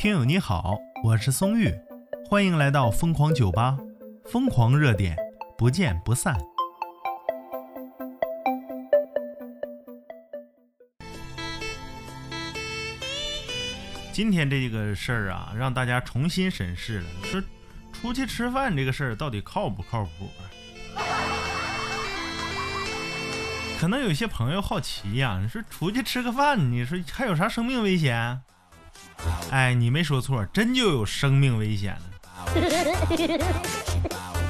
听友你好，我是松玉，欢迎来到疯狂酒吧，疯狂热点，不见不散。今天这个事儿啊，让大家重新审视了，说出去吃饭这个事儿到底靠不靠谱？可能有些朋友好奇呀，你说出去吃个饭，你说还有啥生命危险？哎，你没说错，真就有生命危险了。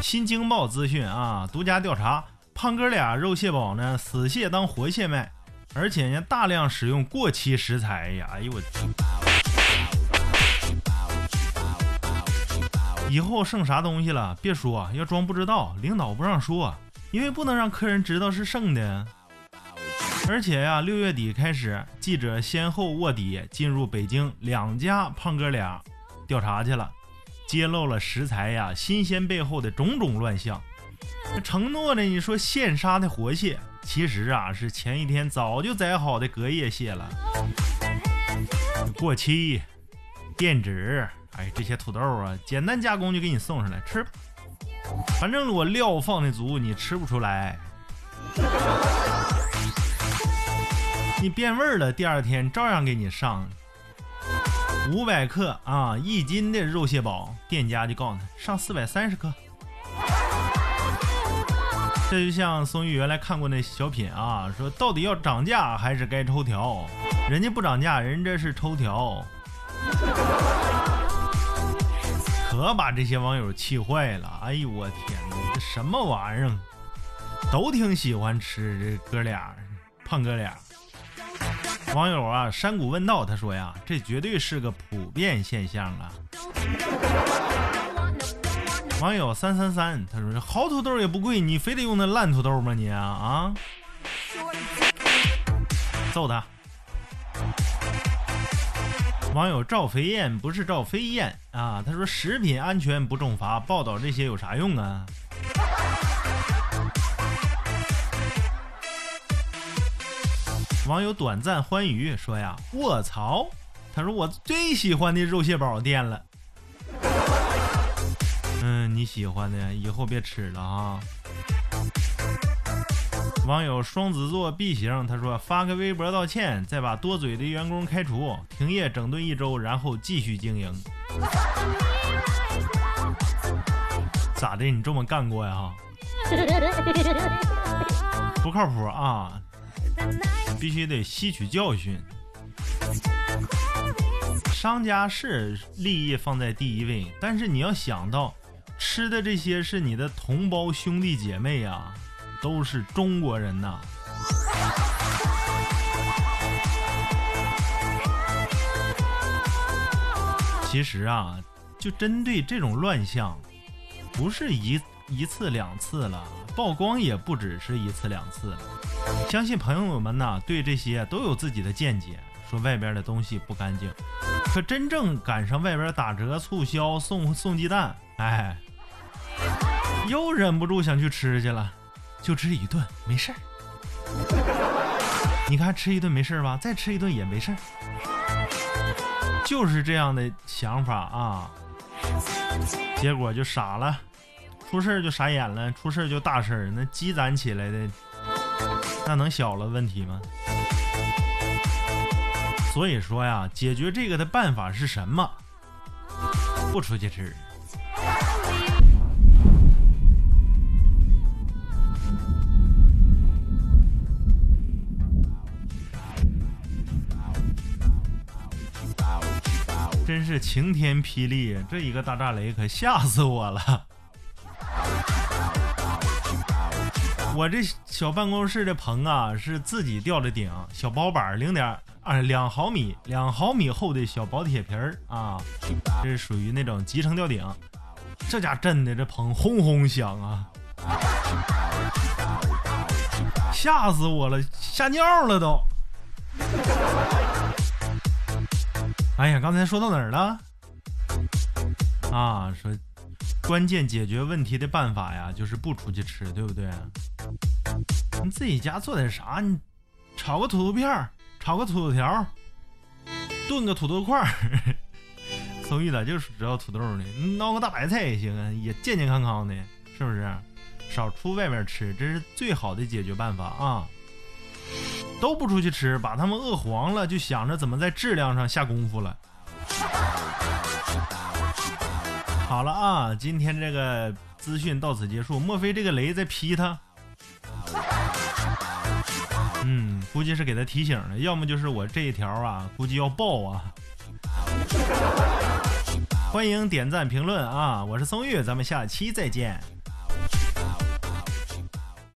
新京报资讯啊，独家调查，胖哥俩肉蟹堡呢，死蟹当活蟹卖，而且呢大量使用过期食材呀！哎呦我，以后剩啥东西了，别说，要装不知道，领导不让说，因为不能让客人知道是剩的。而且呀，六月底开始，记者先后卧底进入北京两家胖哥俩调查去了，揭露了食材呀新鲜背后的种种乱象。承诺的你说现杀的活蟹，其实啊是前一天早就宰好的隔夜蟹了，过期、变质，哎，这些土豆啊，简单加工就给你送上来吃吧。反正我料放的足，你吃不出来。你变味儿了，第二天照样给你上五百克啊，一斤的肉蟹堡，店家就告诉他上四百三十克。这就像宋玉原来看过那小品啊，说到底要涨价还是该抽条？人家不涨价，人这是抽条，可把这些网友气坏了。哎呦我天哪，这什么玩意儿？都挺喜欢吃这哥俩，胖哥俩。网友啊，山谷问道：“他说呀，这绝对是个普遍现象啊。”网友三三三他说：“好土豆也不贵，你非得用那烂土豆吗？你啊啊！”揍他！网友赵飞燕不是赵飞燕啊，他说：“食品安全不重罚，报道这些有啥用啊？”网友短暂欢愉说呀：“卧槽！”他说：“我最喜欢的肉蟹堡店了。”嗯，你喜欢的，以后别吃了啊。网友双子座 B 型他说：“发个微博道歉，再把多嘴的员工开除，停业整顿一周，然后继续经营。”咋的？你这么干过呀？不靠谱啊！必须得吸取教训。商家是利益放在第一位，但是你要想到，吃的这些是你的同胞兄弟姐妹呀，都是中国人呐。其实啊，就针对这种乱象，不是一一次两次了，曝光也不只是一次两次了。相信朋友们呐，对这些都有自己的见解，说外边的东西不干净。可真正赶上外边打折促销送送鸡蛋，哎，又忍不住想去吃去了，就吃一顿没事儿。你看吃一顿没事吧，再吃一顿也没事儿，就是这样的想法啊。结果就傻了，出事就傻眼了，出事就大事儿，那积攒起来的。那能小了问题吗？所以说呀，解决这个的办法是什么？不出去吃。真是晴天霹雳，这一个大炸雷可吓死我了。我这小办公室的棚啊，是自己吊的顶，小薄板零点二两毫米，两毫米厚的小薄铁皮儿啊，这是属于那种集成吊顶。这家震的这棚轰轰响啊，吓死我了，吓尿了都。哎呀，刚才说到哪儿了？啊，说。关键解决问题的办法呀，就是不出去吃，对不对？你自己家做点啥？你炒个土豆片儿，炒个土豆条，炖个土豆块儿，松玉咋就是知道土豆呢？闹个大白菜也行啊，也健健康康的，是不是？少出外面吃，这是最好的解决办法啊！都不出去吃，把他们饿黄了，就想着怎么在质量上下功夫了。好了啊，今天这个资讯到此结束。莫非这个雷在劈他？嗯，估计是给他提醒了，要么就是我这一条啊，估计要爆啊。欢迎点赞评论啊！我是松玉，咱们下期再见。